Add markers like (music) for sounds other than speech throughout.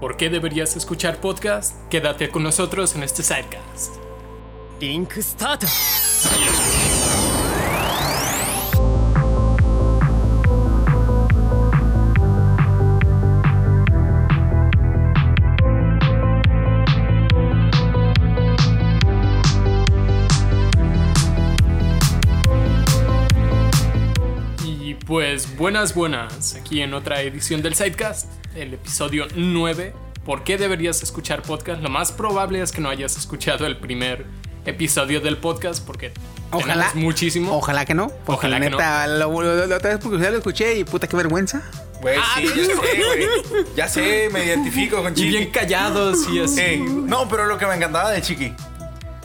¿Por qué deberías escuchar podcast? Quédate con nosotros en este sidecast. リン buenas, buenas, aquí en otra edición del Sidecast, el episodio 9. ¿Por qué deberías escuchar podcast? Lo más probable es que no hayas escuchado el primer episodio del podcast porque Ojalá. muchísimo. Ojalá que no. Porque Ojalá la que neta, lo- lo- la otra vez porque ya lo escuché y puta, qué vergüenza. Güey, sí, ya sé, güey. Ya sé, me identifico con y Chiqui. bien callados y así. No, pero lo que me encantaba de Chiqui.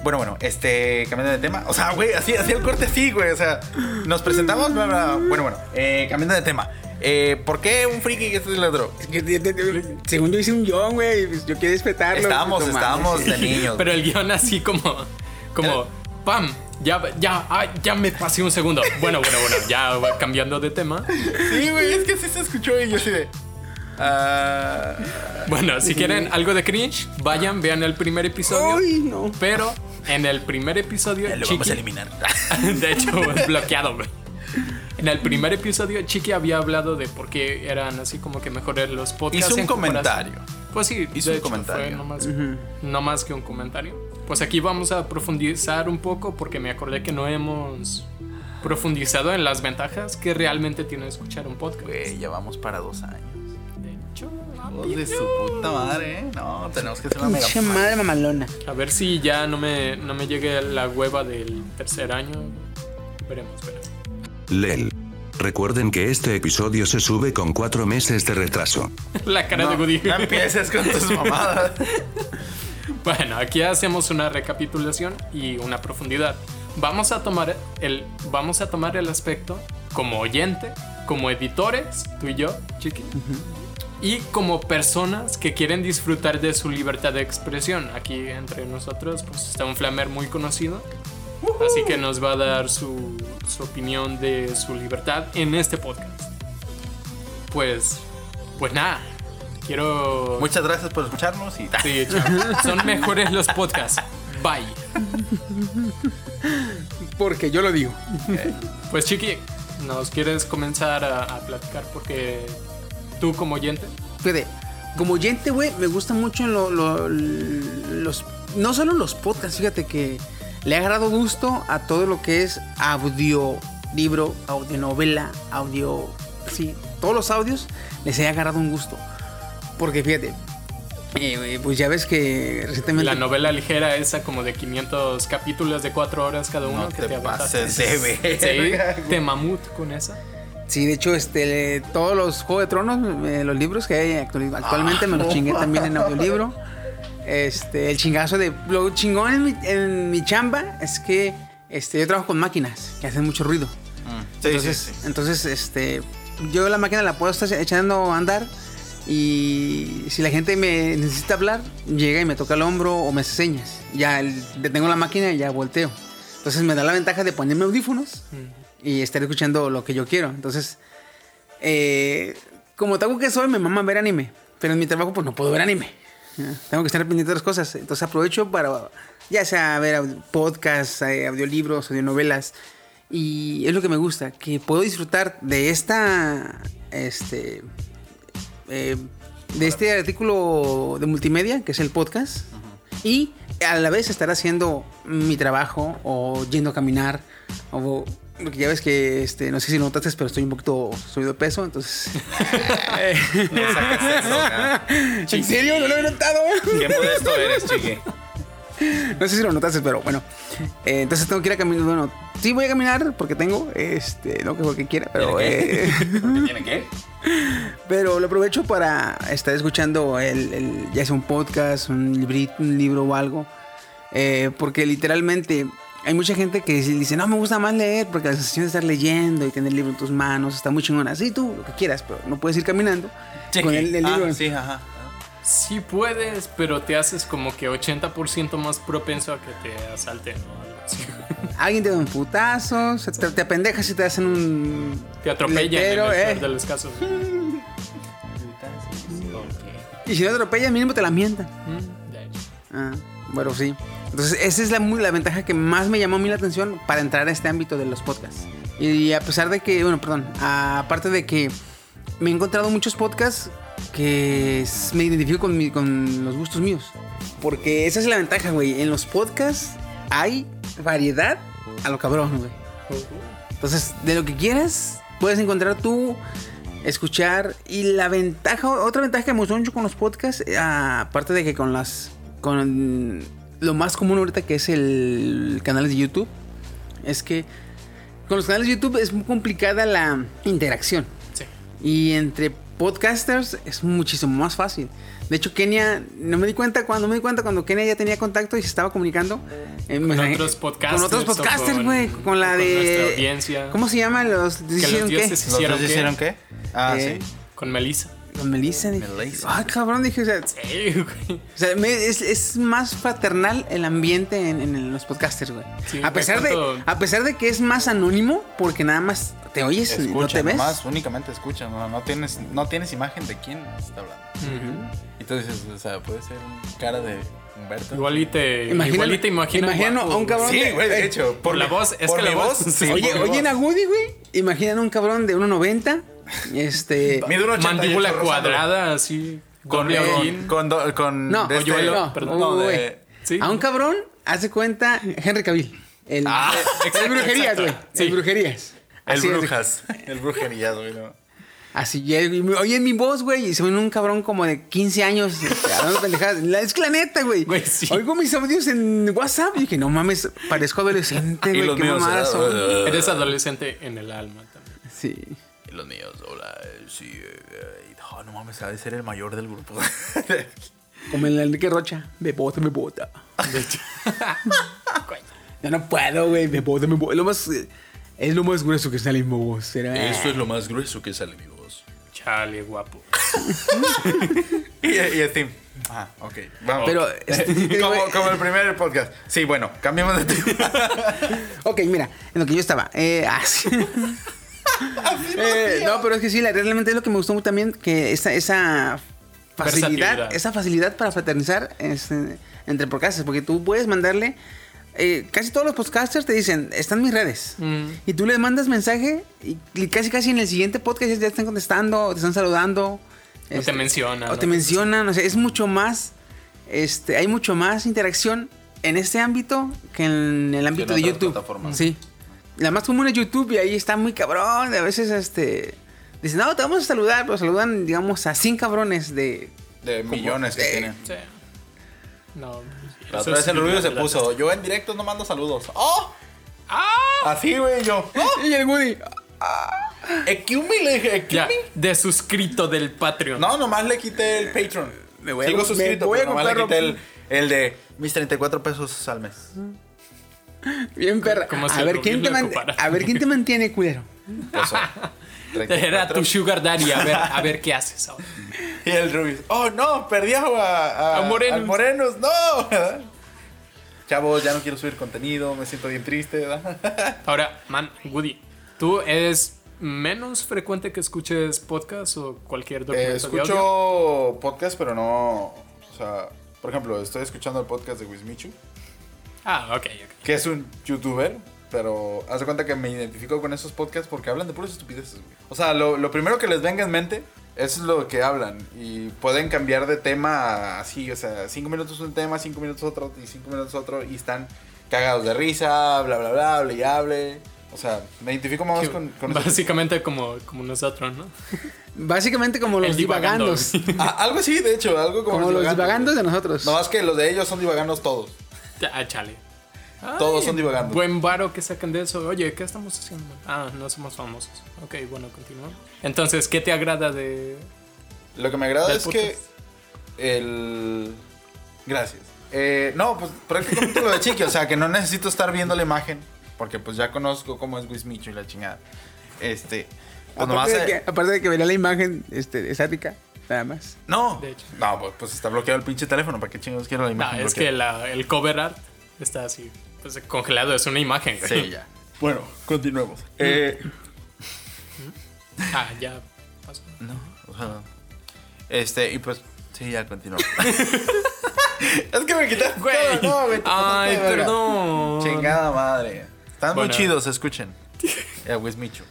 Bueno, bueno, este, cambiando de tema. O sea, güey, así, así el corte así, güey. O sea, nos presentamos, bla, bla. Bueno, bueno, eh, cambiando de tema. Eh, ¿Por qué un friki que este es el otro? Según yo hice un guion, güey. pues, Yo quiero respetarlo. Estábamos, estábamos de niños. Pero el guion así como, como, pam, ya, ya, ah, ya me pasé un segundo. Bueno, bueno, bueno, ya cambiando de tema. Sí, güey, es que sí se escuchó y yo así de. Ah. Bueno, si quieren algo de cringe, vayan, vean el primer episodio. Ay, no. Pero en el primer episodio, lo vamos Chiqui- a eliminar. (laughs) de hecho, es bloqueado, güey. En el primer episodio, Chiqui había hablado de por qué eran así como que mejores los podcasts. Hizo un en comentario. Pues sí, Hizo de un hecho, comentario. fue no, más, no más que un comentario. Pues aquí vamos a profundizar un poco porque me acordé que no hemos profundizado en las ventajas que realmente tiene escuchar un podcast. Güey, ya vamos para dos años. De hecho, Hijos de su puta madre, ¿eh? No, tenemos que hacer una mega. Pinche madre mamalona. a ver si ya no me, no me llegue la hueva del tercer año. Veremos, veremos. Lel. Recuerden que este episodio se sube con cuatro meses de retraso. (laughs) La cara de No, Goody. no empieces con tus mamadas. (laughs) Bueno, aquí hacemos una recapitulación y una profundidad. Vamos a tomar el, vamos a tomar el aspecto como oyente, como editores, tú y yo, Chiqui, y como personas que quieren disfrutar de su libertad de expresión. Aquí entre nosotros, pues está un flamer muy conocido, así que nos va a dar su, su opinión de su libertad en este podcast. Pues, pues nada, quiero. Muchas gracias por escucharnos y. Sí, (laughs) chao. Son mejores los podcasts. Bye. Porque yo lo digo. Pues Chiqui, ¿nos quieres comenzar a, a platicar? Porque tú como oyente, Fíjate, como oyente, güey, me gusta mucho lo- lo- los. No solo los podcasts, fíjate que le ha agarrado gusto a todo lo que es audio, libro, audionovela, audio. Sí, todos los audios les he agarrado un gusto. Porque fíjate, eh, pues ya ves que recientemente. la novela ligera esa como de 500 capítulos de 4 horas cada uno No que te te pases de verga, Sí, te mamut con esa. Sí, de hecho, este, todos los Juegos de Tronos, eh, los libros que hay actual- actualmente, me los chingué también en audiolibro. (laughs) Este, el chingazo de. Lo chingón en mi, en mi chamba es que este, yo trabajo con máquinas que hacen mucho ruido. Sí, entonces, sí, sí. entonces, este, yo la máquina la puedo estar echando a andar y si la gente me necesita hablar, llega y me toca el hombro o me hace señas. Ya detengo la máquina y ya volteo. Entonces me da la ventaja de ponerme audífonos y estar escuchando lo que yo quiero. Entonces, eh, como tengo que soy, me mama ver anime. Pero en mi trabajo, pues no puedo ver anime. Tengo que estar pendiente de las cosas. Entonces aprovecho para, ya sea ver podcasts, eh, audiolibros, audionovelas. Y es lo que me gusta, que puedo disfrutar de esta, este, eh, de este artículo de multimedia, que es el podcast. Y a la vez estar haciendo mi trabajo o yendo a caminar. O, porque ya ves que, este, no sé si lo notaste, pero estoy un poquito subido de peso, entonces... (laughs) No sacas eso. ¿En serio? ¿No lo he notado? Qué modesto eres, chiqui. No sé si lo notaste, pero bueno. Eh, entonces tengo que ir a caminar. Bueno, sí voy a caminar porque tengo, este, no que porque quiera, pero, ¿Tiene eh, ¿Tiene qué? pero lo aprovecho para estar escuchando el, el- ya sea un podcast, un librito, un libro o algo. Eh, porque literalmente hay mucha gente que dice, no me gusta más leer porque la sensación de estar leyendo y tener el libro en tus manos está muy chingona. Sí, tú, lo que quieras, pero no puedes ir caminando con el, el Ah, libro. en- sí, ajá. Sí puedes, pero te haces como que 80% más propenso a que te asalten. (laughs) Alguien te da un putazo, se te, te apendejas y te hacen un. Te atropellan letero, en el eh. de los casos. (laughs) Y si no atropellas, mínimo te la mientan. Mm, de hecho. Ah, bueno, sí. Entonces, esa es la, la ventaja que más me llamó a mí la atención para entrar a este ámbito de los podcasts. Y a pesar de que, bueno, perdón, aparte de que me he encontrado muchos podcasts que me identifico con, mi- con los gustos míos. Porque esa es la ventaja, güey. En los podcasts hay variedad a lo cabrón, güey. Entonces, de lo que quieras, puedes encontrar tú, escuchar. Y la ventaja, otra ventaja que me gustó mucho con los podcasts, eh, aparte de que con las. Con lo más común ahorita que es el canal de YouTube, es que con los canales de YouTube es muy complicada la interacción. Sí. Y entre podcasters es muchísimo más fácil. De hecho, Kenia, no me di cuenta cuando me di cuenta cuando Kenia ya tenía contacto y se estaba comunicando. eh, Con otros podcasters. Con otros podcasters, güey. Con, la con de. nuestra audiencia. ¿Cómo se llama? Los. los ¿hicieron qué? dioses ¿Los ¿Hicieron dos qué? hicieron qué? Ah, Eh, sí. Con Melissa. Con Melissa. dije, Melissa. Ay, cabrón, dije, o sea, (laughs) Sí, güey. o sea, me- es, es más fraternal el ambiente en, en los podcasters, güey. Sí, a, pesar de, a pesar de que es más anónimo, porque nada más te oyes, no te ves. nomás, únicamente escuchan. No, no tienes, no tienes imagen de quién está hablando. Y tú dices, o sea, puede ser cara de Humberto. Igual y te, Imagina- igual y te imagina imagina guapo, a un cabrón Sí, de- güey, de eh, hecho. Por la voz, es por que la mi voz- (laughs) sí, Oye, por mi oyen a voz. Woody, güey. Imaginan un cabrón de 1.90. Este. Mide un 88 Mandíbula cuadrada, así. Con, doble con, con, do- con No, de este- no, perdón. no, de- Sí. A un cabrón, hace cuenta Henry Cavill. El, Ah, el (laughs) exacto, brujerías, güey. Sí. El brujerías. el Así es, brujas. El brujerías, güey. No. Así, oyen mi voz, güey, y se ven un cabrón como de 15 años (laughs) hablando pendejadas. La- Es que la neta, güey. Güey, sí. Oigo mis audios en WhatsApp y dije, no mames, parezco adolescente, (laughs) güey, qué mamadas son. Eres adolescente en el alma también. Sí. Los míos, hola, eh, sí. eh, eh, oh, no mames, ha de ser el mayor del grupo. (laughs) Como el Enrique Rocha, me bota, me bota. De hecho. (laughs) Ya no puedo, güey, me bota, me bota. Lo más, eh, es lo más grueso que sale en mi voz. Será. lo más grueso que sale mi voz. Chale, guapo. (laughs) Y, y Steam. Ah, ok. Vamos. Pero, este, como, el primer podcast. Sí, bueno, cambiamos de tema. Ok, mira, en lo que yo estaba. Eh, ah, sí. (laughs) Eh, no, pero es que sí, la- realmente es lo que me gustó también, que esa, esa facilidad, esa facilidad para fraternizar este, entre podcasters, porque tú puedes mandarle, eh, casi todos los podcasters te dicen, están mis redes, Mm. y tú les mandas mensaje y, y casi casi en el siguiente podcast ya están contestando, te están saludando. O te mencionan, O ¿no? te mencionan, o sea, es mucho más, este, hay mucho más interacción en este ámbito que en el ámbito de YouTube. Sí. La más común es YouTube y ahí está muy cabrón. A veces, este. Dicen, no, te vamos a saludar, pero saludan, digamos, a 100 cabrones de. De millones que Eh, tienen. Sí. No. La otra vez el Rubio se puso. Yo en directo no mando saludos. ¡Oh! ¡Ah! Así, güey, yo. ¡Oh! (laughs) Y el Woody. Excuse le dije, Ya, de suscrito del Patreon. No, nomás le quité el Patreon. Me voy a- Sigo me suscrito, voy a pero nomás le comprar quité el, el de mis 34 pesos al mes. Bien perra. Como si A ver, quién te man- a ver quién te mantiene, culero. Eso. Era 34. tu sugar daddy. A ver, a ver qué haces ahora. Y el Rubio. Oh, no, perdí a, a, A Morenos. al Morenos. No. Chavos, ya no quiero subir contenido. Me siento bien triste. ¿verdad? (laughs) Ahora, man, Woody, ¿tú eres menos frecuente que escuches podcast o cualquier Eh, documento de audio? escucho podcast, pero no. O sea, por ejemplo, estoy escuchando el podcast de Wismichu, Ah, ok, ok. que es un youtuber, pero haz de cuenta que me identifico con esos podcasts porque hablan de puras estupideces, güey. O sea, lo, lo primero que les venga en mente es lo que hablan y pueden cambiar de tema así, o sea, cinco minutos un tema, cinco minutos otro y cinco minutos otro y están cagados de risa, bla, bla, bla, hable y hable. O sea, me identifico más con, con Básicamente como, como nosotros, ¿no? (laughs) Básicamente como los divagandos. Ah, algo así, de hecho, algo como, Como los divagandos güey. de nosotros. No más que los de ellos son divagandos todos. Ah, chale. Todos son divagando. Buen varo que sacan de eso. Oye, ¿qué estamos haciendo? Ah, no somos famosos. Ok, bueno, continuamos. Entonces, ¿qué te agrada de...? Lo que me agrada es que el... Gracias. Eh, no, pues prácticamente lo de Chiqui, o sea, que no necesito estar viendo la imagen, porque pues ya conozco cómo es Wismicho y la chingada. Este... Pues nomás, Aparte de, eh, que, aparte de que verá la imagen este, estática, nada más. No, De hecho. no, pues, pues está bloqueado el pinche teléfono, ¿para qué chingados quiero la No, imagen? es que la- el cover art está así, pues congelado, es una imagen. Sí, ya. Bueno, continuemos. Eh, Ah, ya pasó. no, o sea... Este, y pues Sí, ya continúa. (laughs) (laughs) es que me quitaste Güey. todo, no, pasaste Ay, perdón. Chingada madre. Están Bueno. muy chidos, escuchen. (laughs) Ya, Wismichu.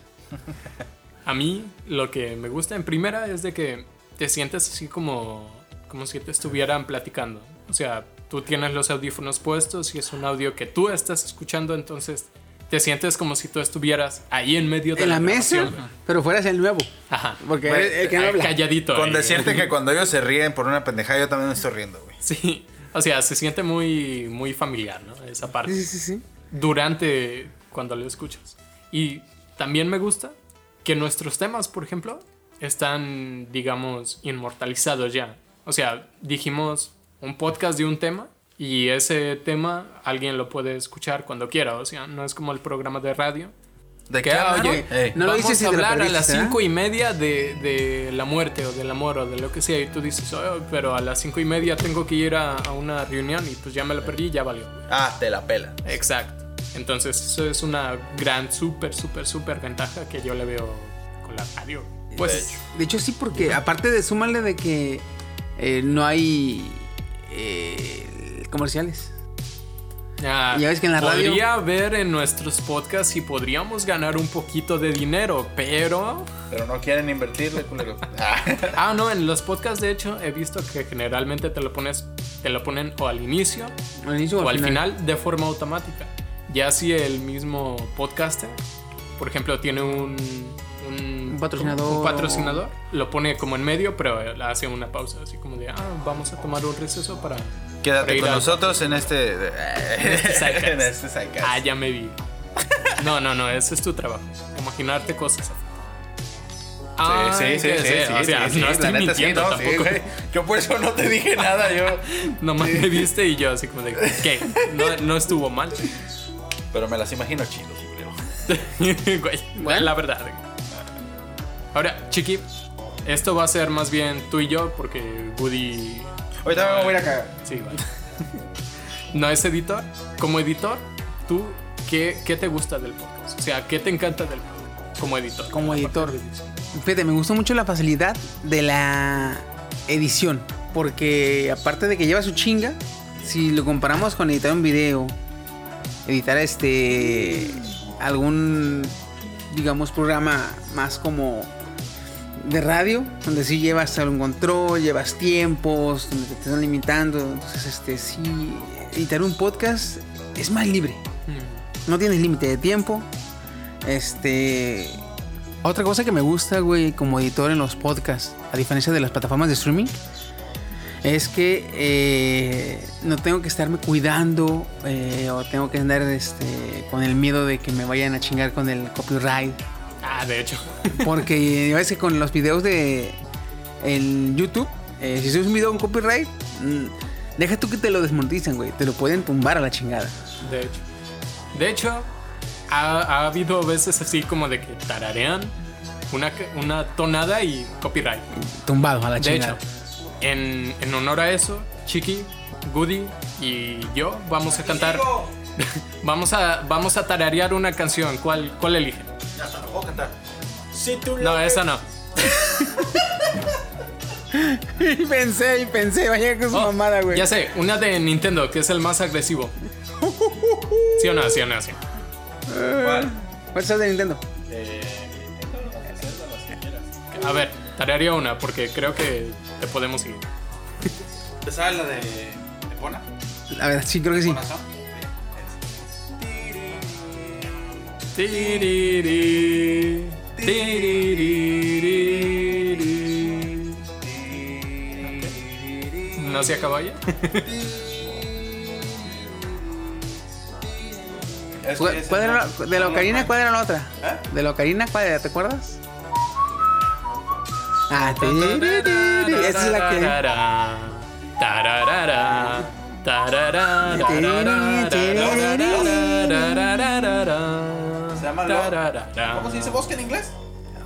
A mí lo que me gusta en primera es de que te sientes así como, como si te estuvieran platicando. O sea, tú tienes los audífonos puestos y es un audio que tú estás escuchando, entonces te sientes como si tú estuvieras ahí en medio de En la mesa, pero fueras el nuevo. Ajá. Porque Güey, el, el que no habla. Calladito. Con ahí. decirte que (laughs) cuando ellos se ríen por una pendejada, yo también me estoy riendo, güey. Sí. O sea, se siente muy, muy familiar, ¿no? Esa parte. Sí, sí, sí. sí. durante cuando lo escuchas. Y también me gusta que nuestros temas, por ejemplo, están, digamos, inmortalizados ya. O sea, dijimos un podcast de un tema y ese tema alguien lo puede escuchar cuando quiera. O sea, no es como el programa de radio. ¿De Que, qué ah, oye, Ey. No lo dices a hablar a las ¿verdad? cinco y media de, de la muerte o del amor o de lo que sea. Y tú dices, "Oh, pero a las cinco y media tengo que ir a, a una reunión y pues ya me lo perdí y ya valió. Ah, te la pela. Exacto. Entonces, eso es una gran, súper, súper, súper ventaja que yo le veo con la radio. Pues, De hecho, sí, porque aparte de súmale de que eh, no hay eh, comerciales. ah, Ya ves que en la radio- Podría ver en nuestros podcasts si podríamos ganar un poquito de dinero, pero. Pero no quieren invertirle, culero. (laughs) Ah. No, en los podcasts, de hecho, he visto que generalmente te lo pones. Te lo ponen o al inicio Al inicio o al final de forma automática. Ya si el mismo podcaster, por ejemplo, tiene Un patrocinador. un patrocinador, lo pone como en medio, pero hace una pausa, así como de, ah, vamos a tomar un receso para... Quédate para ir con al- nosotros en este. (laughs) en este sidecast. (laughs) Ah, ya me vi. No, no, no, ese es tu trabajo. Imaginarte cosas. Ah, Sí, sí, sí, sí, sí, o sea, sí, no estoy mintiendo no, tampoco. güey. Yo por eso no te dije nada, yo. (laughs) Nomás me viste y yo así como de, ¿qué? No, no estuvo mal. Pero me las imagino chidos, culero. Güey, la verdad. Ahora, Chiqui, esto va a ser más bien tú y yo porque Woody... Ahorita me voy a ir a cagar. Sí, vale. (laughs) no es editor. Como editor, tú, ¿qué, ¿qué te gusta del podcast? O sea, ¿qué te encanta del podcast como editor? Como editor. Fíjate, me gusta mucho la facilidad de la edición. Porque aparte de que lleva su chinga, si lo comparamos con editar un video, editar este algún digamos programa más como de radio, donde sí llevas algún control, llevas tiempos, donde te están limitando. Entonces, este sí, editar un podcast es más libre. Mm. No tienes límite de tiempo. Este. Otra cosa que me gusta, güey, como editor en los podcasts, a diferencia de las plataformas de streaming, es que eh, no tengo que estarme cuidando eh, o tengo que andar este, con el miedo de que me vayan a chingar con el copyright. Ah, de hecho. (laughs) Porque ves que con los videos de en YouTube, eh, si subes un video con copyright, mm, deja tú que te lo desmonticen, güey. Te lo pueden tumbar a la chingada. De hecho. De hecho, ha, ha habido veces así como de que tararean una, una tonada y copyright. Tumbado a la De chingada. hecho, en, en honor a eso, Chiqui, Goody y yo vamos a cantar. (laughs) vamos a vamos a tararear una canción. ¿Cuál, cuál eligen? Ya está, lo puedo cantar. Si tú No, esa no. (laughs) Y pensé, y pensé, vaya con su Oh, mamada, güey. Ya sé, una de Nintendo, que es el más agresivo. ¿Sí o no? ¿Sí o no? ¿Sí? ¿Cuál? ¿Cuál es el de Nintendo? A ver, tararía una, porque creo que te podemos seguir. ¿Te sabes la de Epona? A ver, sí, creo que sí. ¿Epona ¿No se acabó ya? ¿Cuál, era la- de la ocarina, cuál era la otra? ¿Eh? De la ocarina, ¿cuál era? ¿Te acuerdas? Ah, tiririri, esa es la que. Llama. ¿Cómo se dice bosque en inglés?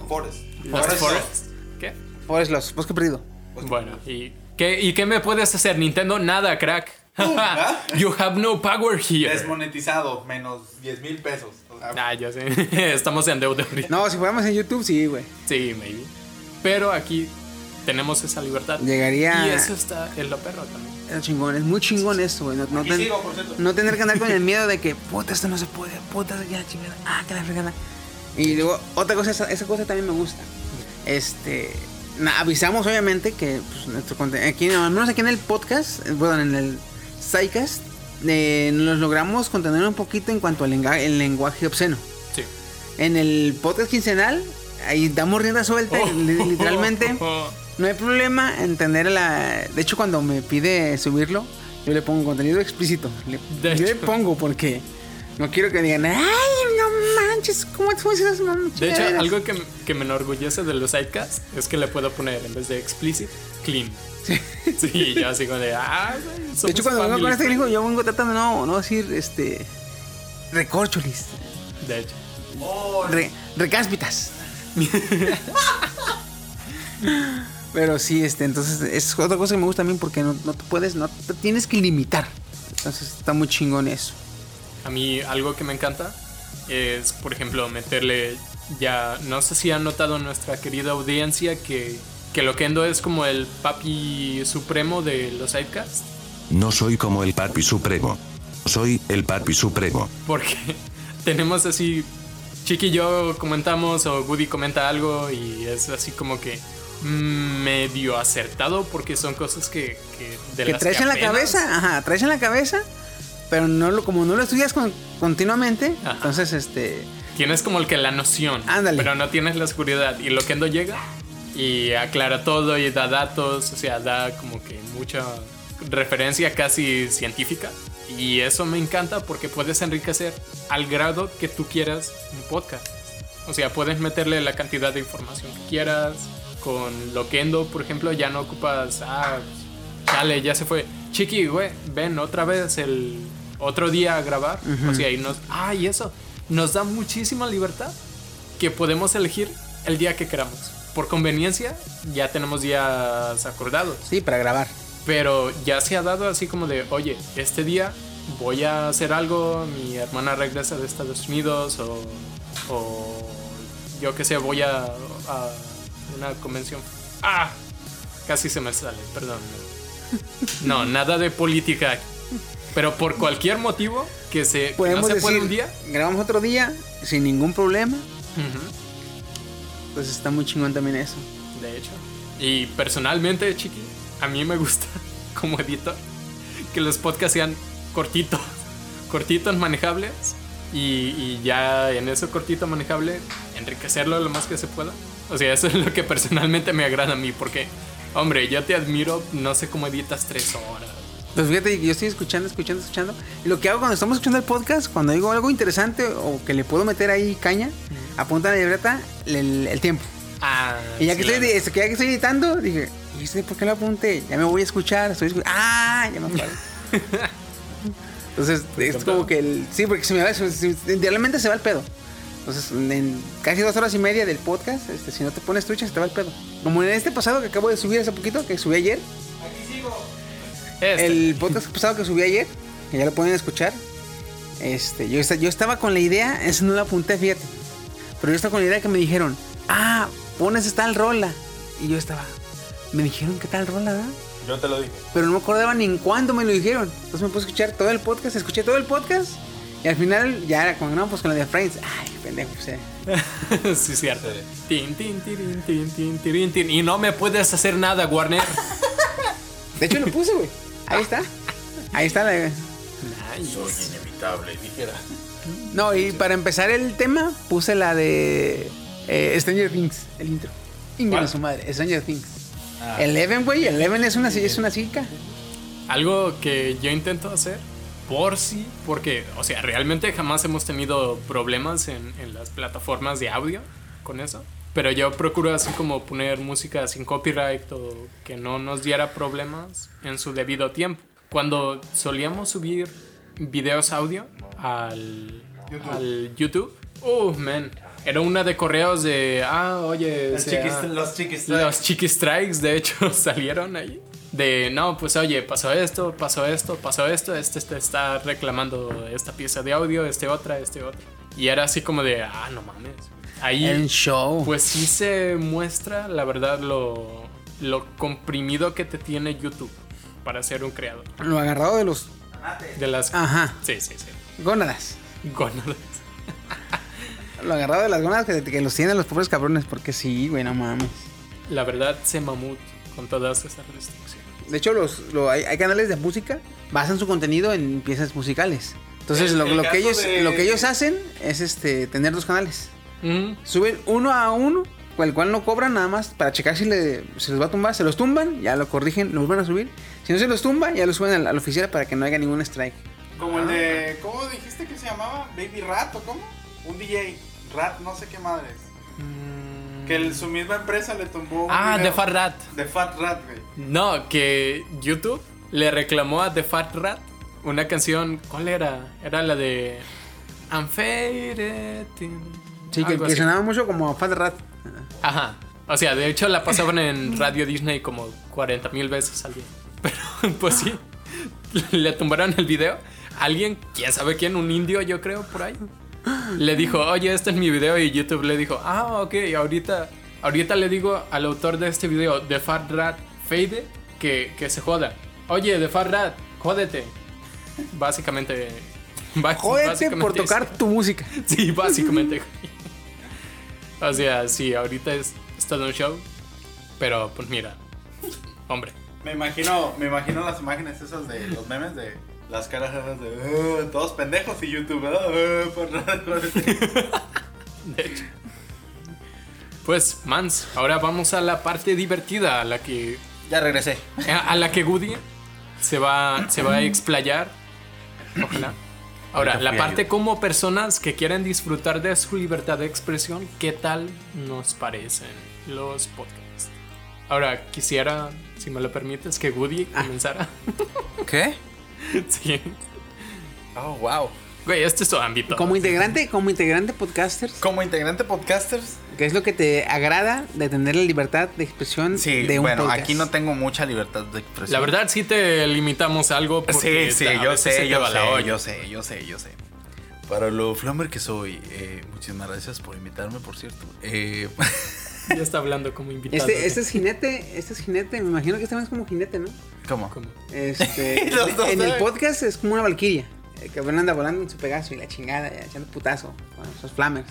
Forest. Forest, Forest. ¿Qué? Forest Lost, Bosque Perdido. Bueno, ¿y qué, ¿y qué me puedes hacer, Nintendo? Nada, crack. (laughs) you have no power here. Desmonetizado, menos 10 mil pesos. O sea, Ah, ya sé. (laughs) Estamos en deuda ahorita. No, si fuéramos en YouTube, sí, güey. Sí, maybe. Pero aquí tenemos esa libertad. Llegaría- Y eso está en lo perro también. Es chingón, es muy chingón esto, güey. No, no Aquí ten- sigo, por cierto. no tener que andar con el miedo de que, puta, esto no se puede, puta, ya chingada, ah, que la fregada. Y luego, otra cosa, esa, esa cosa también me gusta. Este, na- avisamos obviamente que pues, nuestro contenido, aquí, al menos aquí en el podcast, bueno, en el Psycast, eh, nos logramos contener un poquito en cuanto al el lenguaje obsceno. Sí. En el podcast quincenal, ahí damos rienda suelta, Oh. li- literalmente. (laughs) No hay problema en tener la. De hecho, cuando me pide subirlo, yo le pongo contenido explícito. Le, yo le pongo porque no quiero que digan, ¡ay, no manches! ¿Cómo tú esas mames? De hecho, algo que, que me enorgullece de los sidecasts es que le puedo poner en vez de explicit, clean. Sí, (laughs) yo así como de, ah, De hecho, cuando vengo con este friendly". hijo, yo vengo tratando de no, no decir este. Recorcholis. De hecho. Re, recáspitas. (laughs) Pero sí, este, entonces es otra cosa que me gusta a mí porque no, no te puedes, no te tienes que limitar. Entonces está muy chingón eso. A mí algo que me encanta es, por ejemplo, meterle ya, no sé si han notado nuestra querida audiencia que, que Loquendo es como el papi supremo de los sidecasts. No soy como el papi supremo. Soy el papi supremo. Porque (laughs) tenemos así, Chiqui y yo comentamos o Woody comenta algo y es así como que medio acertado porque son cosas que, que de que las traes en la cabeza, ajá, traes en la cabeza, pero no lo, como no lo estudias con- continuamente, Ajá. entonces este Tienes como el que la noción, Ándale. pero no tienes la seguridad. Y Loquendo llega y aclara todo y da datos, o sea, da como que mucha referencia casi científica. Y eso me encanta porque puedes enriquecer al grado que tú quieras un podcast. O sea, puedes meterle la cantidad de información que quieras. Con Loquendo, por ejemplo, ya no ocupas. Ah, dale, ya se fue. Chiqui, güey, ven otra vez el otro día a grabar. O sea, y nos. Ah, y eso. Nos da muchísima libertad que podemos elegir el día que queramos. Por conveniencia, ya tenemos días acordados. sí, para grabar. Pero ya se ha dado así como de, oye, este día voy a hacer algo, mi hermana regresa de Estados Unidos o, o yo qué sé, voy a, a una convención. Ah, casi se me sale, perdón. No, nada de política. Pero por cualquier motivo que se que no Podemos se decir, puede un día. grabamos otro día sin ningún problema, pues está muy chingón también eso. De hecho. Y personalmente, Chiqui, a mí me gusta (laughs) como editor que los podcasts sean cortitos, (laughs) cortitos, manejables. Y, y ya en eso cortito, manejable, enriquecerlo lo más que se pueda. O sea, eso es lo que personalmente me agrada a mí, porque, hombre, yo te admiro, no sé cómo editas tres horas. Pues fíjate, que yo estoy escuchando, escuchando, escuchando. Y lo que hago cuando estamos escuchando el podcast, cuando digo algo interesante o que le puedo meter ahí caña, apunta en la libreta el, el tiempo. Ah, Y ya que, sí, estoy, de- que ya que estoy editando, dije, ¿y este por qué lo apunté? Ya me voy a escuchar, estoy ¡Ah! Ya me acuerdo. (laughs) Entonces, es como que el. Sí, porque se me va, se- se- realmente se va el pedo. Entonces, en casi dos horas y media del podcast, este, si no te pones trucha, se te va el pedo. Como en este pasado que acabo de subir hace poquito, que subí ayer, Este. el podcast pasado que subí ayer, que ya lo pueden escuchar. Este, yo, yo estaba con la idea, eso no lo apunté, fíjate. Pero yo estaba con la idea que me dijeron, ah, pones tal rola. Y yo estaba, me dijeron que tal rola, ¿verdad? Yo te lo dije. Pero no me acordaba ni en cuándo me lo dijeron. Entonces me puse a escuchar todo el podcast, escuché todo el podcast. Y al final ya era con, no, pues con la de Friends. Ay, pendejo, o sea. (laughs) sí, cierto. Tin, tin, tirin, tin, tin, tirin, tin. Y no me puedes hacer nada, Warner. De hecho lo puse, güey. Ahí está. Ahí está la... Soy inevitable, dijera. No, y para empezar el tema, puse la de eh, Stranger Things, el intro. ¿Cuál? su madre, Stranger Things. Ah. Eleven, güey, Eleven es una, es una chica. Algo que yo intento hacer por sí, porque, o sea, realmente jamás hemos tenido problemas en, en las plataformas de audio con eso. Pero yo procuro así como poner música sin copyright o que no nos diera problemas en su debido tiempo. Cuando solíamos subir videos audio al YouTube, al YouTube oh, man, era una de correos de, ah, oye, o sea, chiquis- los chiquis los Chiqui Strikes, de hecho, (laughs) salieron ahí. De, no, pues oye, pasó esto, pasó esto, pasó esto, este, este está reclamando esta pieza de audio, este otra, este otra. Y era así como de, ah, no mames. Ahí, En show. pues sí se muestra, la verdad, lo, lo comprimido que te tiene YouTube para ser un creador. Lo agarrado de los De las. Ajá. Sí, sí, sí. gónadas. Gónadas. Lo agarrado de las gónadas que, que los tienen los pobres cabrones. Porque sí, güey, no mames. La verdad, se mamut con todas esas restricciones. De hecho, los, lo- hay, hay canales de música, basan su contenido en piezas musicales. Entonces, El- lo, el lo que ellos, de- lo que ellos hacen es este tener dos canales. Mm, Suben uno a uno, con el cual no cobran nada más para checar si le, se los va a tumbar. Se los tumban, ya lo corrigen, lo vuelven a subir. Si no se los tumba, ya lo suben al, al oficial para que no haya ningún strike. Como el de. ¿Cómo dijiste que se llamaba? ¿Baby Rat o cómo? Un DJ. Rat, no sé qué madres. Que el- su misma empresa le tumbó. un Ah, video The Fat Rat. De Fat Rat, güey. No, que YouTube le reclamó a The Fat Rat una canción. ¿Cuál era? Era la de. I'm faded. in- Sí, que, que sonaba mucho como Fat Rat. Ajá. O sea, de hecho la pasaban en Radio Disney como 40 mil veces al día. (laughs) Pero pues sí. Le tumbaron el video. Alguien, quién sabe quién, un indio yo creo por ahí. Le dijo, oye, este es mi video. Y YouTube le dijo, ah, ok, ahorita, ahorita le digo al autor de este video, The Fat Rat Fade, que, que se joda. Oye, The Fat Rat, jódete. Básicamente. Jódete básicamente por tocar eso. tu música. (laughs) Sí, básicamente. o sea, sí, ahorita es, es todo un show. Pero pues mira, hombre. Me imagino, me imagino las imágenes esas de los memes de las caras de "Ah", todos pendejos y YouTube. "Ah, ah, Fat Rat". De hecho. Pues, Mans, ahora vamos a la parte divertida, a la que. ya regresé. A la que Goody se va, se va a explayar. Ojalá. Ahora, la a parte como personas que quieren disfrutar de su libertad de expresión, ¿qué tal nos parecen los podcasts? Ahora, quisiera, si me lo permites, que Woody Ah. comenzara. ¿Qué? (laughs) sí. Oh, wow. Güey, este es tu ámbito. Como integrante, como integrante podcasters, Como integrante podcasters, ¿qué es lo que te agrada de tener la libertad de expresión sí, de un bueno, podcast? aquí no tengo mucha libertad de expresión. La verdad, sí te limitamos algo. Porque Sí, sí, a yo sé, yo sé, yo sé, yo sé, yo sé. Para lo flamer que soy, eh, muchísimas gracias por invitarme, por cierto. Eh, (laughs) Ya está hablando como invitado. Este, es jinete, este es jinete, me imagino que este es como jinete, ¿no? ¿Cómo? ¿Cómo? Este, en el podcast es como una valquiria. El cabrón anda volando en su pegaso y la chingada, ya, echando putazo con esos flamers.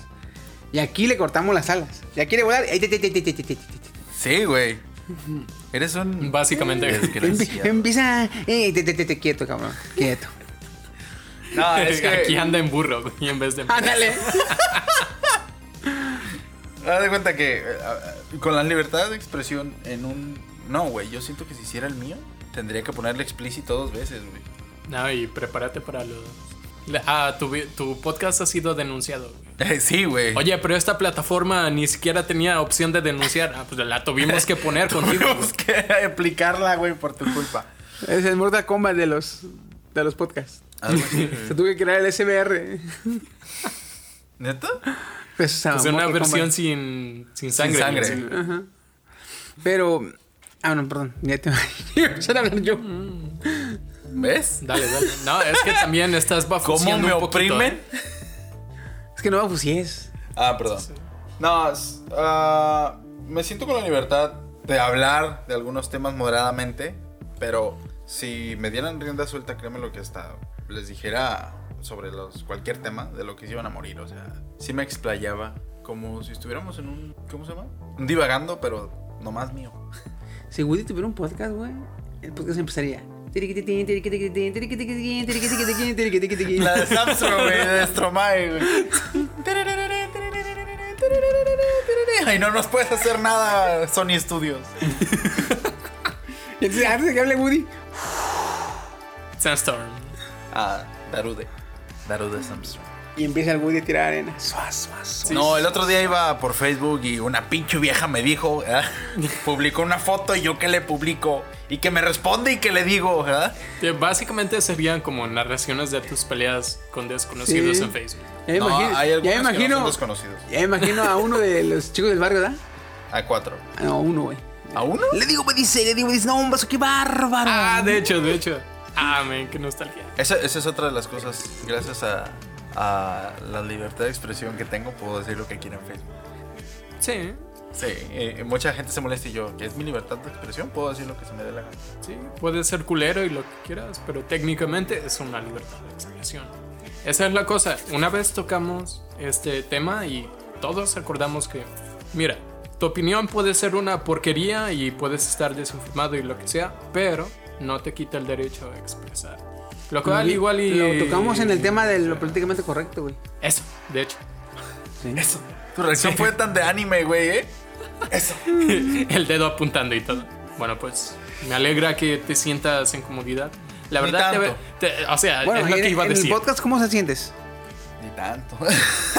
Y aquí le cortamos las alas. Ya quiere volar. Sí, güey. Eres un. Básicamente. Empieza. Quieto, cabrón. Quieto. No, es que. Aquí anda en burro, güey, en vez de. Ándale. Haz de cuenta que eh, ah, con la libertad de expresión en un... No, güey, yo siento que si hiciera el mío, tendría que ponerle explícito dos veces, güey. No, y prepárate para los. Ah, tu, tu podcast ha sido denunciado. güey. (laughs) Sí, güey. Oye, pero esta plataforma ni siquiera tenía opción de denunciar. Ah, pues la tuvimos que poner (laughs) contigo. Tuvimos que aplicarla, güey, por tu culpa. Es el Mortal Kombat de los, de los podcasts. Así. (laughs) Se tuvo que crear el SBR. ¿Neta? Pues, o sea, Es una Mortal versión Kombat. sin, sin sangre. sangre. Sí. Ajá. Pero. Ah, no, perdón. Ya te (laughs) iba a empezar a hablar yo. ¿Ves? Dale, dale. No, es que también estás ¿Cómo bafuseando me un poquito, oprimen? ¿eh? (laughs) Es que no me fusies. Ah, perdón. No, ah, me siento con la libertad de hablar de algunos temas moderadamente, pero si me dieran rienda suelta, créeme lo que hasta les dijera sobre los cualquier tema de lo que se iban a morir, o sea, sí me explayaba como si estuviéramos en un ¿cómo se llama? Un divagando, pero no más mío. (laughs) Si Woody tuviera un podcast, güey, el podcast empezaría. La de Samsung, güey, de Stromae, güey. Ay, no nos puedes hacer nada, Sony Studios. Entonces, (laughs) antes de que hable Woody, Sandstorm. Ah, Darude. Darude Samsung. y empieza el Woody a tirar arena. Suaz, suaz, suaz. No, el otro día iba por Facebook y una pinche vieja me dijo, ¿verdad? (laughs) publicó una foto y yo que le publico y que me responde y que le digo, ¿verdad? Que Básicamente serían como narraciones de tus peleas con desconocidos Sí. en Facebook. Ya No, imagino, hay ya que no imagino, desconocidos. ya me imagino a uno de los chicos del barrio, ¿verdad? A cuatro. Ah, no, uno, güey. ¿A uno? Le digo, me dice, le digo, me dice, no, un vaso, qué bárbaro. Ah, de hecho, de hecho. Ah, men, qué nostalgia. Esa, esa es otra de las cosas, gracias a, a la libertad de expresión que tengo, puedo decir lo que quiera en Facebook. Sí. Sí, eh, mucha gente se molesta y yo, que es mi libertad de expresión, puedo decir lo que se me dé la gana. Sí, puede ser culero y lo que quieras, pero técnicamente es una libertad de expresión. Esa es la cosa. Una vez tocamos este tema y todos recordamos que, mira, tu opinión puede ser una porquería y puedes estar desinformado y lo que sea, pero no te quita el derecho a expresar. Lo cual igual y... Lo tocamos en el tema de lo políticamente correcto, güey. Eso, de hecho. Sí. Eso. Tu reacción fue tan de anime, güey, ¿eh? Eso. (laughs) el dedo apuntando y todo. Bueno, pues me alegra que te sientas en comodidad. La Ni verdad, te, tanto. te- o sea, Bueno, es lo en, que iba a en el decir. podcast, ¿cómo se sientes? Ni tanto.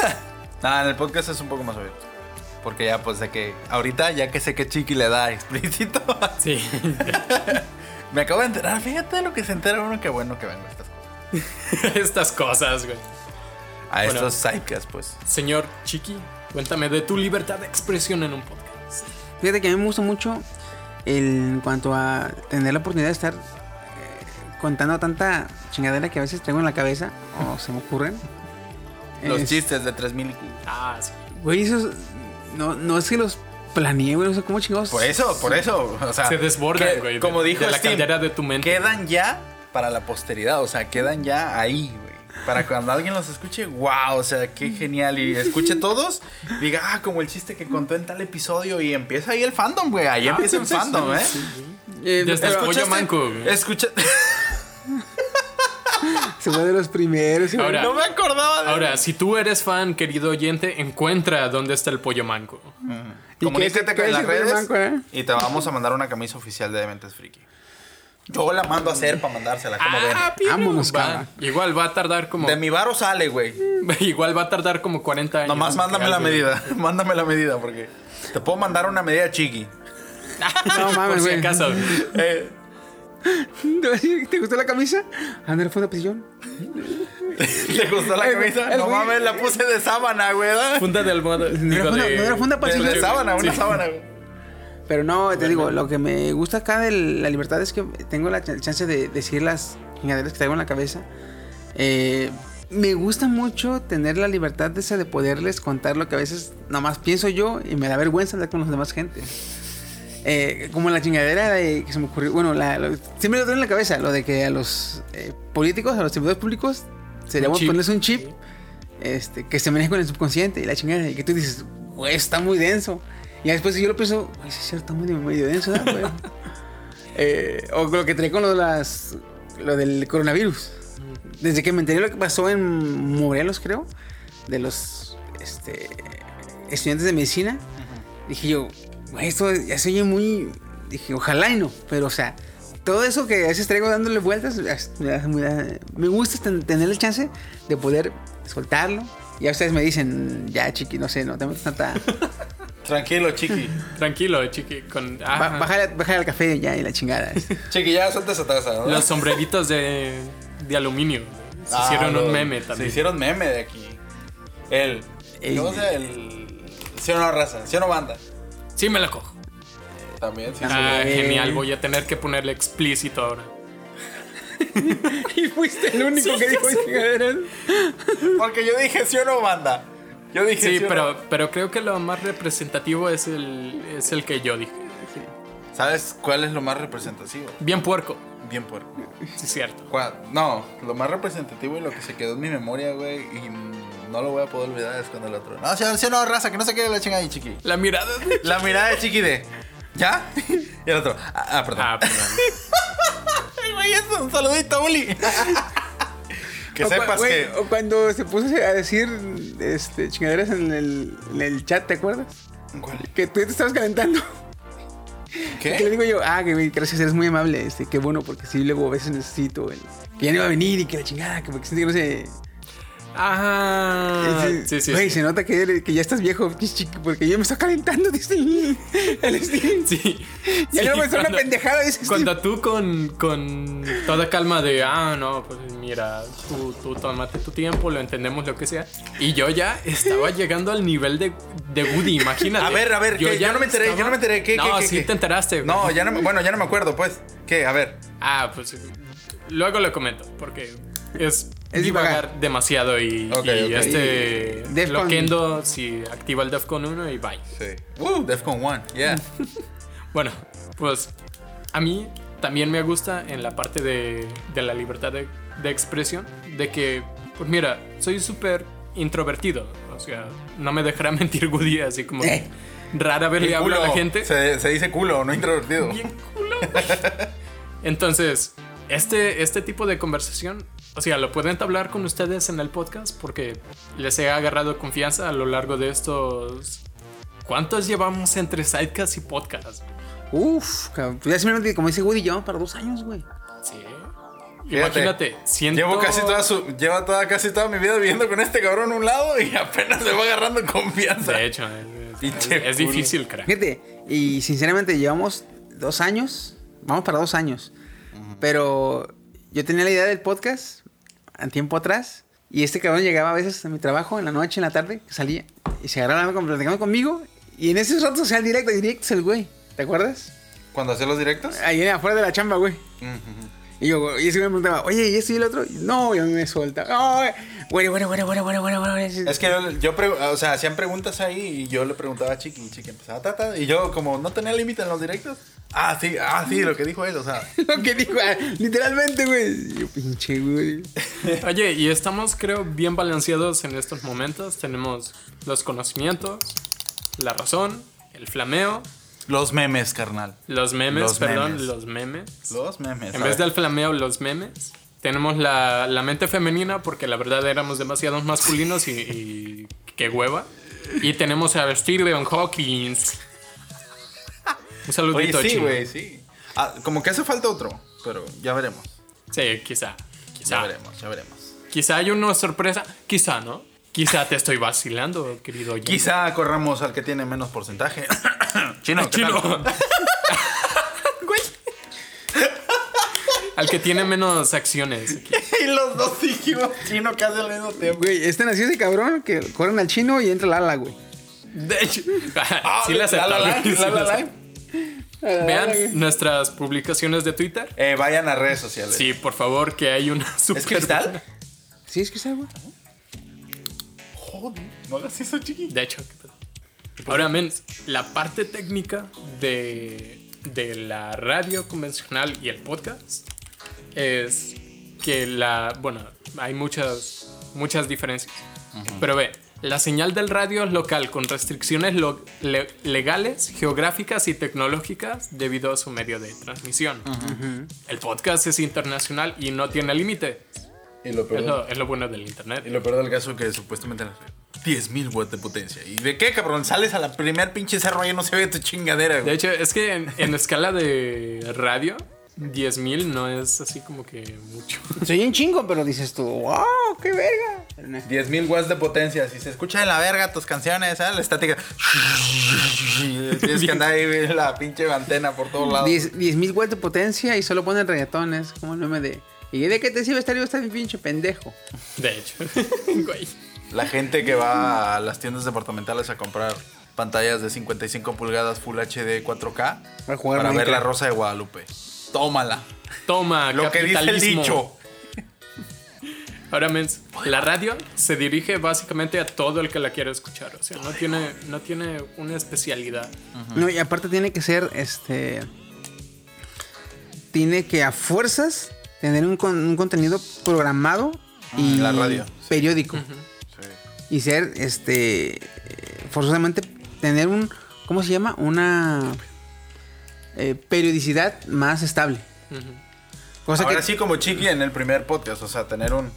(laughs) Nada, en el podcast es un poco más abierto. Porque ya, pues, de que ahorita, ya que sé que Chiqui le da explícito, Sí. (laughs) me acabo de enterar. Fíjate lo que se entera uno, que bueno que vengo a estas cosas. (laughs) Estas cosas, güey. A Bueno. estos psychas, pues. Señor Chiqui, cuéntame de tu libertad de expresión en un podcast. Fíjate que a mí me gusta mucho el- en cuanto a tener la oportunidad de estar eh, contando tanta chingadera que a veces traigo en la cabeza o (laughs) se me ocurren. Los Es- chistes de 3000 IQ. Ah, sí. Güey, esos no, no es que los planeé, güey, no sé cómo chingados. Por eso, por eso. O sea, Se desbordan, güey, de- Como dijo de la Steam, caldera de tu mente. Quedan ya para la posteridad. O sea, quedan ya ahí, güey. Para cuando alguien los escuche, wow, o sea, qué genial. Y escuche todos, diga, ah, como el chiste que contó en tal episodio. Y empieza ahí el fandom, güey. Ahí empieza el sí, fandom, sí, ¿eh? sí. Eh, Desde el pollo manco, güey. Escucha. (laughs) (laughs) se fue de los primeros. Ahora- no me acordaba de Ahora, si tú eres fan, querido oyente, encuentra dónde está el pollo manco. ¿Y Comunícate las es el pollo redes manco, eh? y te vamos a mandar una camisa oficial de Dementes Friki. Yo la mando a hacer para mandársela, como Ah, ven. Vámonos, va. Igual va a tardar como. De mi varo sale, güey. (laughs) Igual va a tardar como 40 años. Nomás mándame la medida. (laughs) Mándame la medida porque te puedo mandar una medida chiqui. No mames, Por si acaso. Eh, Te voy a decir, ¿Te gustó la camisa? Anda, fue una prisión. ¿Te gustó la (laughs) camisa? el No güey- mames, la puse de sábana, güey. Funda de almohada. No era funda- de- no era funda para De, sábana, una Sí. sábana, güey. Pero no, te digo, lo que me gusta acá de la libertad es que tengo la ch- chance de decir las chingaderas que traigo en la cabeza. Eh, me gusta mucho tener la libertad de esa de poderles contar lo que a veces nomás pienso yo y me da vergüenza hablar con los demás gente. Eh, como la chingadera de que se me ocurrió, bueno, la- lo- siempre lo tengo en la cabeza, lo de que a los eh, políticos, a los servidores públicos, sería Un bueno chip. ponerles un chip este, que se maneje con el subconsciente y la chingada, y que tú dices, güey, está muy denso. Y después yo lo pienso, güey, sí es cierto, está muy medio denso, ¿verdad, güey? (laughs) Eh, o lo que trae con lo, de las, lo del coronavirus. Desde que me enteré lo que pasó en Morelos, creo, de los este, estudiantes de medicina, dije yo, güey, esto ya se oye muy. Dije, ojalá y no, pero o sea, todo eso que a veces traigo dándole vueltas, me, gusta ten- tener el chance de poder soltarlo. Y a ustedes me dicen, ya chiqui, no sé, no tengo tanta. (laughs) Tranquilo, chiqui. Tranquilo, chiqui. Con, Ba- bájale, bájale al café ya y la chingada. (laughs) Chiqui, ya suelta esa taza, ¿no? Los sombreritos de, de aluminio. Se Ah, hicieron los- un meme Se también. hicieron meme de aquí. El. El- ¿Cómo se llama? El. ¿Sí o no raza? ¿Sí o no banda? Sí, me la cojo. También, sí. Ah, sí. genial. Voy a tener que ponerle explícito ahora. (laughs) y fuiste el único que dijo chingaderas. Porque yo dije sí o no banda. Yo dije sí, Sí, o pero, no. pero creo que lo más representativo es el, es el que yo dije. ¿Sabes cuál es lo más representativo? Bien puerco. Bien puerco. Sí, es cierto. ¿Cuál? No, lo más representativo y lo que se quedó en mi memoria, güey, y no lo voy a poder olvidar es cuando el otro. No, sí o no, raza, que no se quede la chingada ahí, chiqui. La mirada de... (laughs) La mirada de chiqui de. ¿Ya? (laughs) Y el otro. Ah, ah, perdón. Ah, perdón. (laughs) Ay, güey, eso, un saludito, Uli. que O sepas güey, que. O cuando se puso a decir este, chingaderas en el, en el chat, ¿te acuerdas? ¿Cuál? Que tú te estabas calentando. Que le ¿Qué? digo yo, ah, que gracias, eres muy amable. Este, qué bueno, porque sí, luego a veces necesito el, que ya no iba a venir y que la chingada, que porque siente que no sé. Ajá. Ese- Sí, sí, Güey, sí. se nota que, ya estás viejo, porque yo me estoy calentando, (laughs) dice el, Steam. (laughs) Sí. Ya Sí, no me suena pendejada, dice. Cuando tú con, con toda calma de, ah, no, pues mira, tú, tú tómate tu tiempo, lo entendemos, lo que sea. Y yo ya estaba (laughs) llegando al nivel de, de Woody, imagínate. A ver, a ver, ¿qué? Yo no me enteré, yo no me enteré, ¿qué, No, qué, sí qué? te enteraste. güey. No, ya no me, bueno, ya no me acuerdo, pues. ¿Qué? A ver. Ah, pues luego lo comento, porque es Es divagar divagar. demasiado y, este Y Loquendo si activa el Defcon 1 y bye. Sí. Uh, Defcon 1, yeah. (laughs) Bueno, pues a mí también me gusta en la parte de, de la libertad de, de expresión, de que, pues mira, soy súper introvertido, o sea, no me dejará (laughs) mentir Woody, así como Eh. rara vez le habla a la gente. Se, se dice culo, no introvertido. Bien culo. (laughs) Entonces, este, este tipo de conversación, o sea, lo pueden hablar con ustedes en el podcast porque les he agarrado confianza a lo largo de estos... ¿Cuántos llevamos entre sidecast y podcast? Uf, ya simplemente, como dice Woody, llevamos para dos años, güey. Sí. Fíjate, Imagínate, siento... Llevo casi toda su, lleva toda, casi toda mi vida viviendo con este cabrón a un lado y apenas se va agarrando confianza. De hecho, es, es- difícil, crack. Fíjate, y sinceramente llevamos dos años, vamos para dos años. Pero yo tenía la idea del podcast a tiempo atrás. Y este cabrón llegaba a veces a mi trabajo en la noche, en la tarde, salía y se agarraba platicando conmigo. Y en esos ratos hacía el directo, directo es el güey. ¿Te acuerdas? Cuando hacía los directos. Ahí afuera de la chamba, güey. Y yo, y ese me preguntaba, oye, ¿y este y el otro? Y, no, y a mí me suelta. Ay, Güey, güey, güey, güey, güey, güey, güey. Es que yo, o sea, hacían preguntas ahí y yo le preguntaba a Chiqui y Chiqui empezaba ta, ta, y yo como no tenía límite en los directos. Ah, sí, ah, sí, lo que dijo él, o sea. (laughs) Lo que dijo, ah, literalmente, güey. Yo, pinche, güey. (laughs) Oye, y estamos, creo, bien balanceados en estos momentos. Tenemos los conocimientos, la razón, el flameo, Los memes, carnal. los memes, Los perdón, memes. los memes. Los memes. En vez del flameo, los memes. Tenemos la, la mente femenina porque la verdad éramos demasiados masculinos y, y qué hueva. Y tenemos a Stephen Hawking. Un Oye, saludito, sí, chino. güey, sí. Ah, como que hace falta otro, pero ya veremos. Sí, quizá. Ya Quizá. veremos, ya veremos. Quizá hay una sorpresa. Quizá, ¿no? Quizá te estoy vacilando, querido. Quizá corramos al que tiene menos porcentaje. (coughs) Chino, ¿qué Chino. tal? (laughs) Güey. Al que tiene menos acciones. aquí. (laughs) y los dos dijimos chino casi al mismo tiempo. Güey, este nació ese cabrón que corren al chino y entra al ala, güey. De hecho, (laughs) Ah, sí la aceptó. la, la, sí la, la la, la. aceptó. Vean nuestras publicaciones de Twitter. Eh, vayan a redes sociales. Sí, por favor, que hay una super. ¿Es cristal? Sí, es que está, güey. Joder, no hagas eso, chiqui. De hecho, ¿qué pedo? Ahora, men, la parte técnica de, de la radio convencional y el podcast es que la. Bueno, hay muchas, muchas diferencias. Pero ve, la señal del radio es local con restricciones lo- le- legales, geográficas y tecnológicas debido a su medio de transmisión. El podcast es internacional y no tiene límite. Y lo Es es lo bueno del internet. y lo peor del caso que supuestamente 10.000 watts de potencia. ¿Y de qué, cabrón? Sales a la primer pinche cerro y no se ve tu chingadera, De güey. hecho, es que en, en escala de radio, 10.000 no es así como que mucho. Soy un chingo, pero dices tú, wow, qué verga. Pero no. 10.000 watts de potencia. Si se escucha en la verga tus canciones, ¿sabes? La estática. Tienes que andar ahí la pinche antena por todos lados. 10 mil watts de potencia y solo ponen reggaetones, como el meme de. ¿Y de qué te sirve estar vivo? Está bien pinche pendejo. De hecho, (laughs) güey. La gente que va a las tiendas departamentales a comprar pantallas de 55 pulgadas Full HD 4K Para ver la Rosa de Guadalupe. Tómala. Toma, Lo que dice el dicho. (laughs) Ahora, mens, la radio se dirige básicamente a todo el que la quiere escuchar. O sea, no tiene, no tiene una especialidad. No, y aparte tiene que ser, este. Tiene que a fuerzas tener un, con- un contenido programado y la radio. periódico. Y ser, este. Forzosamente tener un. ¿Cómo se llama? Una. eh, periodicidad más estable. Cosa Ahora que. sí como Chiqui en el primer podcast, o sea, tener un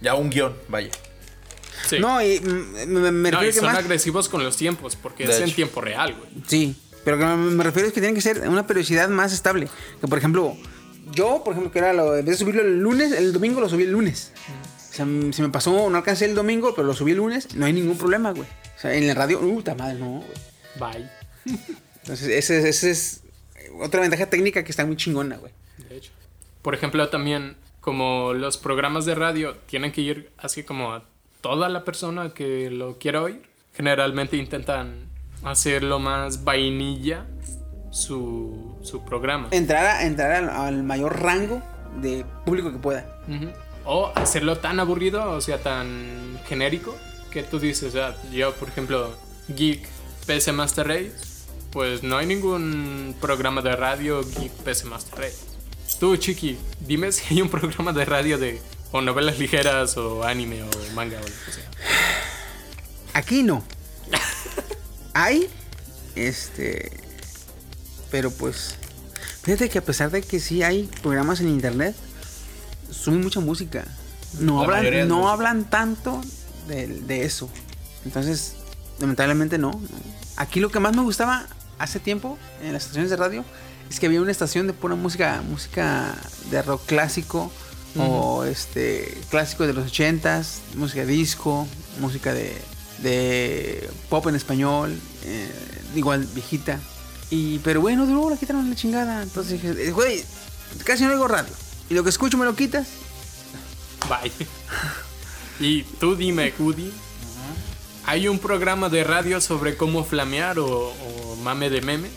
ya un guion, vaya. Sí. No, y me, me No, refiero y que son más. agresivos con los tiempos, porque De es en tiempo real, güey. Sí, pero que me me refiero es que tiene que ser una periodicidad más estable. Que por ejemplo, yo, por ejemplo, que era lo, en vez de subirlo el lunes, el domingo lo subí el lunes. O sea, m- se me pasó, no alcancé el domingo, pero lo subí el lunes, no hay ningún problema, güey. O sea, en la radio, uh, madre, no, güey. Bye. Entonces, ese, ese es otra ventaja técnica que está muy chingona, güey. De hecho. Por ejemplo, también, como los programas de radio tienen que ir así como a toda la persona que lo quiera oír, generalmente intentan hacer lo más vainilla su, su programa. Entrar, a- entrar al, al mayor rango de público que pueda. Ujú. O hacerlo tan aburrido, o sea, tan genérico, que tú dices, ah, yo, por ejemplo, Geek PC Master Race, pues no hay ningún programa de radio Geek PC Master Race. Tú, Chiqui, dime si hay un programa de radio de o novelas ligeras o anime o manga o lo que sea. Aquí no. (laughs) Hay, este, pero pues, fíjate que a pesar de que sí hay programas en internet, suben mucha música. No La hablan, no música. hablan tanto de, de eso. Entonces, lamentablemente no, no. Aquí lo que más me gustaba hace tiempo en las estaciones de radio es que había una estación de pura música, música de rock clásico o este clásico de los ochentas, música disco, música de, de pop en español, eh, igual viejita. Y pero bueno, luego la quitaron la chingada. Entonces dije, güey, casi no oigo radio. Y lo que escucho me lo quitas. Bye. (laughs) Y tú dime, Woody, ¿hay un programa de radio sobre cómo flamear o, o mame de memes?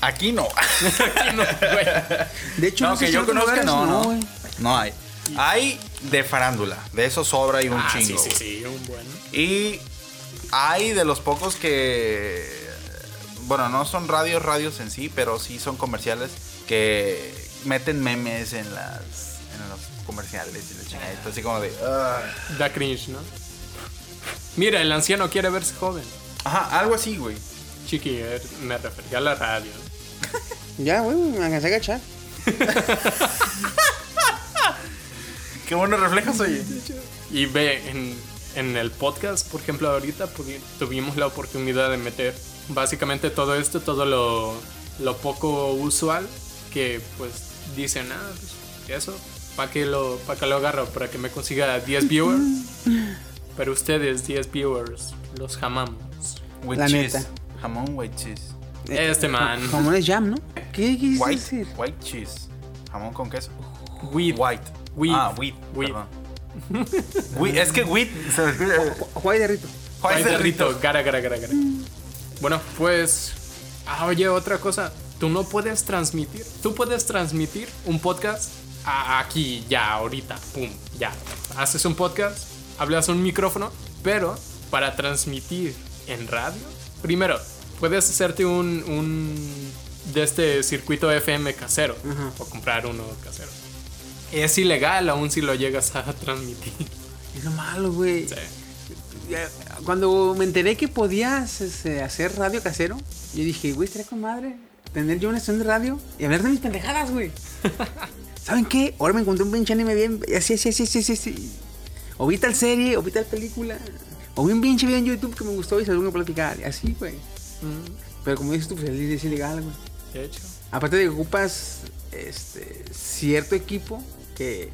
Aquí no. (laughs) Aquí no, güey. De hecho, No, no sé que si yo conozca, lugares no, no. güey. No hay. Hay de farándula. De eso sobra y un Ah, sí, chingo. sí, sí, un buen. Y hay de los pocos que. Bueno, no son radios, radios en sí, pero sí son comerciales que meten memes en las. en los comerciales y la chingadita. Así como de. ah. Da cringe, ¿no? Mira, el anciano quiere verse joven. Ajá, algo así, güey. Chiqui, eh, me refería a la radio. (laughs) Ya, güey, me alcancé a agachar. (laughs) Qué buenos reflejos, oye. Y ve, en, en el podcast, por ejemplo, ahorita tuvimos la oportunidad de meter básicamente todo esto, todo lo, lo poco usual que pues dicen, ah, pues, eso, ¿para que, lo, pa' que lo agarro? Para que me consiga 10 viewers. (laughs) Pero ustedes, 10 viewers, los jamamos. With La cheese. neta. Jamón, white cheese. Este man. Jamones jam, ¿no? ¿Qué quisiste White, decir? white cheese. Jamón con queso. Weed. White. Weed. Ah, wheat. Perdón. (laughs) Wheat, Es que wheat. Juay de rito. White Ay, de rito. gara, gara, gara, gara. Bueno, pues. Ah, oye, otra cosa. Tú no puedes transmitir. Tú puedes transmitir un podcast a- aquí, ya, ahorita. Pum, ya. Haces un podcast, hablas un micrófono, pero para transmitir en radio, primero, puedes hacerte un. un de este circuito FM casero Ajá. o comprar uno casero. Es ilegal aún si lo llegas a (laughs) transmitir. Es lo malo, güey. Sí. Cuando me enteré que podías este, hacer radio casero, yo dije, güey, estaría con madre tener yo una estación de radio y hablar de mis pendejadas, güey. (laughs) ¿Saben qué? Ahora me encontré un pinche anime bien. Así, así, así, así, así. O vi tal serie, o vi tal película. O vi un pinche video en YouTube que me gustó y se lo voy a platicar. Y así, güey. Pero como dices tú, pues es ilegal, güey. De hecho. Aparte de que ocupas este, cierto equipo que,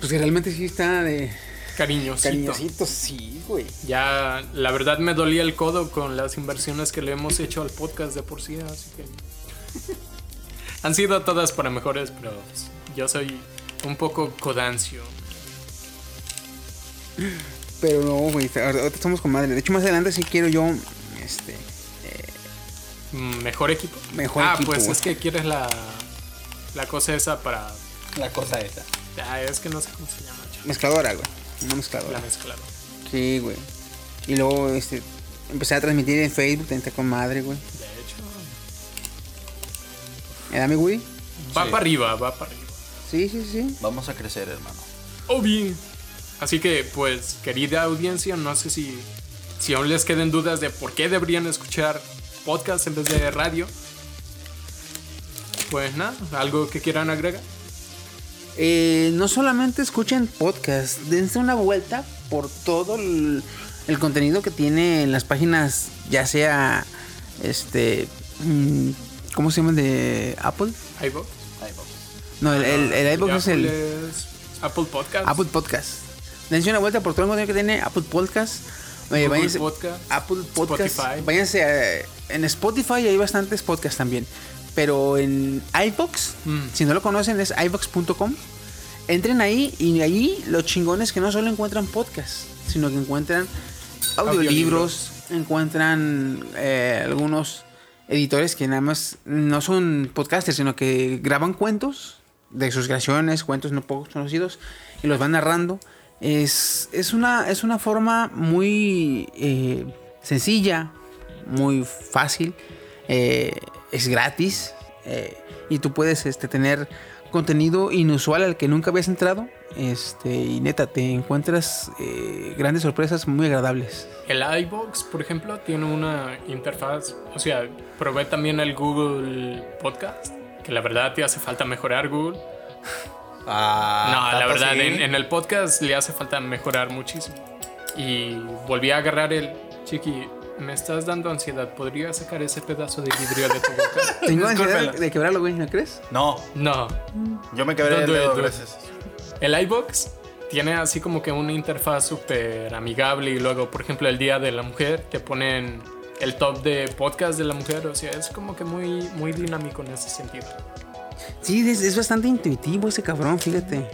pues que realmente sí está de Cariñosito. cariñosito, sí, güey. Ya, la verdad me dolía el codo con las inversiones que le hemos hecho al podcast de por sí, así que... (laughs) Han sido todas para mejores, pero pues, yo soy un poco codancio. Pero no, güey, ahora ahorita estamos con madre. De hecho, más adelante sí quiero yo, este, Mm, ¿Mejor equipo? Mejor ah, equipo, pues güey. es que quieres la, la cosa esa para... La cosa esa. Ah, es que no sé cómo se llama, chaval. mezcladora, güey. Una La mezcladora. Sí, güey. Y luego, este, empecé a transmitir en Facebook, está con madre, güey. De hecho... ¿Me da mi Woody? Va Sí. para arriba, va para arriba. Sí, sí, sí. Vamos a crecer, hermano. Oh, bien. Así que, pues, querida audiencia, no sé si, si aún les queden dudas de por qué deberían escuchar podcast en vez de radio. Pues nada, algo que quieran agregar. Eh, no solamente escuchen podcast, dense una vuelta por todo el, el contenido que tiene en las páginas, ya sea, este, mm, ¿cómo se llama? De Apple. iVoox. No, el, el, el iVoox es el... Apple es Apple Podcast. Apple Podcast. Dense una vuelta por todo el contenido que tiene Apple Podcast. Google váyanse- Podcast, Apple Podcast. Spotify. Váyanse a- en Spotify hay bastantes podcasts también. Pero en iVoox, Mm. si no lo conocen, es iVoox.com. Entren ahí y ahí los chingones que no solo encuentran podcasts, sino que encuentran audiolibros, encuentran eh, algunos editores que nada más no son podcasters, sino que graban cuentos de sus creaciones, cuentos no poco conocidos, y los van narrando. Es, es, una, es una forma muy eh, sencilla, muy fácil, eh, es gratis, eh, y tú puedes este, tener contenido inusual al que nunca habías entrado. Este, y neta, te encuentras eh, grandes sorpresas muy agradables. El iBox, por ejemplo, tiene una interfaz. O sea, probé también el Google Podcast. Que la verdad te hace falta mejorar Google. (laughs) Ah, no, la ¿tanto verdad, en, en el podcast le hace falta mejorar muchísimo. Y volví a agarrar el. Chiqui, me estás dando ansiedad. ¿Podría sacar ese pedazo de vidrio de tu boca? (laughs) Tengo ansiedad de quebrarlo, güey, ¿no crees? No, No. yo me quebré el dedo, gracias. El iBox tiene así como que una interfaz súper amigable y luego, por ejemplo, el Día de la Mujer te ponen el top de podcast de la mujer. O sea, es como que muy, muy dinámico en ese sentido. Sí, es, es bastante intuitivo ese cabrón, fíjate.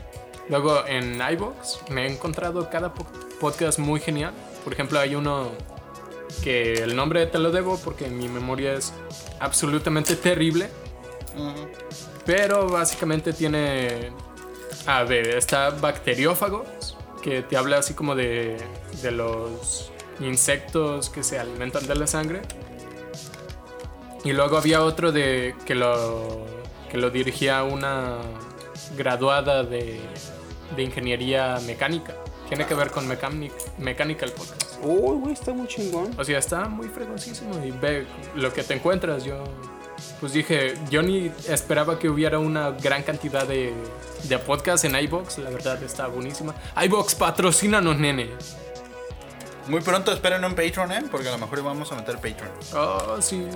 Luego en iBox me he encontrado cada po- podcast muy genial. Por ejemplo, hay uno que el nombre te lo debo porque mi memoria es absolutamente terrible. Pero básicamente tiene. A ver, está Bacteriófagos, que te habla así como de, de los insectos que se alimentan de la sangre. Y luego había otro de que lo, que lo dirigía una graduada de, de ingeniería mecánica. Tiene que ver con mecánica, mecánica el podcast. Uy, güey, está muy chingón. O sea, está muy fregoncísimo y ve lo que te encuentras. Yo, pues dije, yo ni esperaba que hubiera una gran cantidad de, de podcasts en iBox. La verdad está buenísima. iBox, patrocínanos, nene. Muy pronto esperen un Patreon, ¿eh? Porque a lo mejor vamos a meter Patreon. Oh, sí.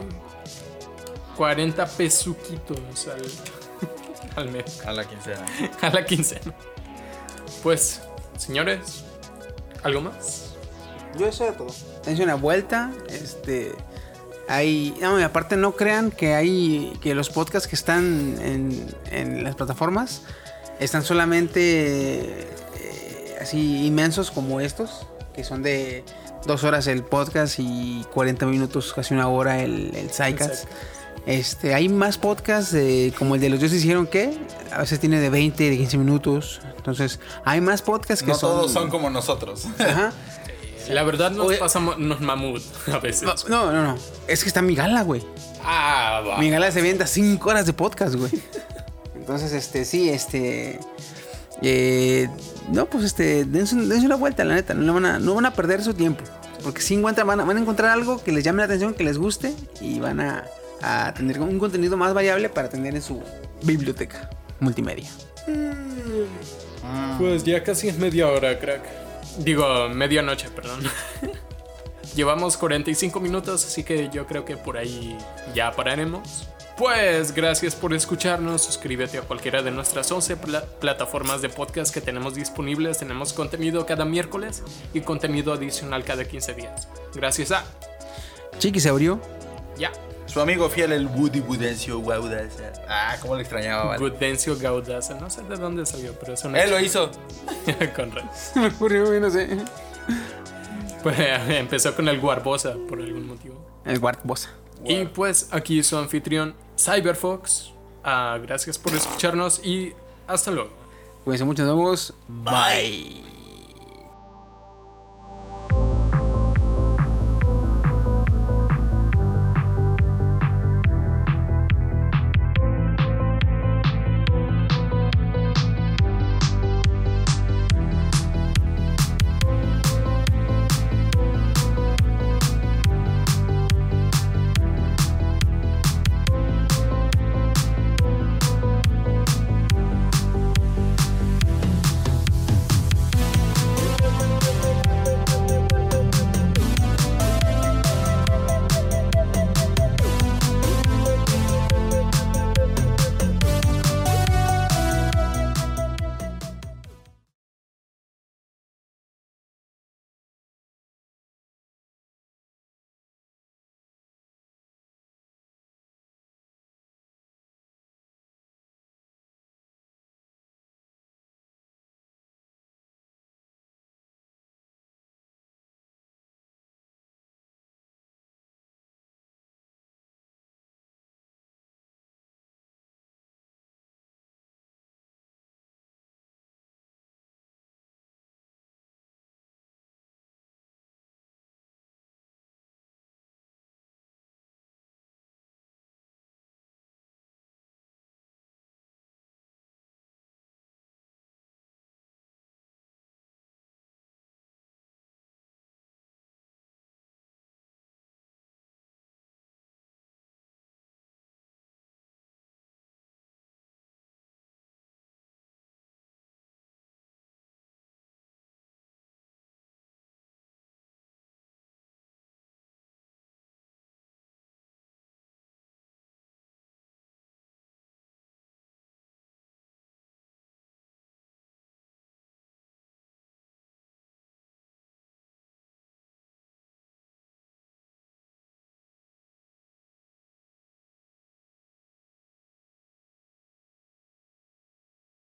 40 pesuquitos al, (laughs) al mes. A la quincena. (laughs) A la quincena. Pues, señores, ¿algo más? Yo eso era todo. Dense una vuelta. Este. Hay. No, y aparte no crean que hay. que los podcasts que están en, en las plataformas están solamente eh, así inmensos como estos. Que son de dos horas el podcast y 40 minutos, casi una hora el, el. Este, hay más podcasts de- como el de los dioses hicieron que a veces tiene de 20, de 15 minutos. Entonces, hay más podcasts que No son. todos son como nosotros. Ajá. (laughs) La verdad nos Oye- pasamos nos mamut (laughs) a veces. No, no, no. Es que está mi gala, güey. Ah, va. Mi gala se venda 5 horas de podcast, güey. (laughs) Entonces, este, sí, este. eh, no, pues este, dense, dense una vuelta, la neta. No van a, no van a perder su tiempo. Porque si encuentran, van a, van a encontrar algo que les llame la atención, que les guste. Y van a, a tener un contenido más variable para tener en su biblioteca multimedia. Pues ya casi es media hora, crack. Digo, medianoche, perdón. (laughs) Llevamos 45 minutos, así que yo creo que por ahí ya pararemos. Pues gracias por escucharnos. Suscríbete a cualquiera de nuestras 11 pla- plataformas de podcast que tenemos disponibles. Tenemos contenido cada miércoles y contenido adicional cada 15 días. Gracias a. Chiqui se abrió. Ya. Su amigo fiel, el Woody Budencio Guaudaza. Ah, cómo le extrañaba, vale. Gudencio Gaudaza. No sé de dónde salió, pero es una. Él lo hizo. (laughs) con razón. Se me ocurrió, no sé. Pues empezó con el Guarbosa por algún motivo. El Guard Bosa. Y pues aquí su anfitrión Cyberfox. Ah, gracias por escucharnos y hasta luego. Cuídense mucho, nos vemos. Bye.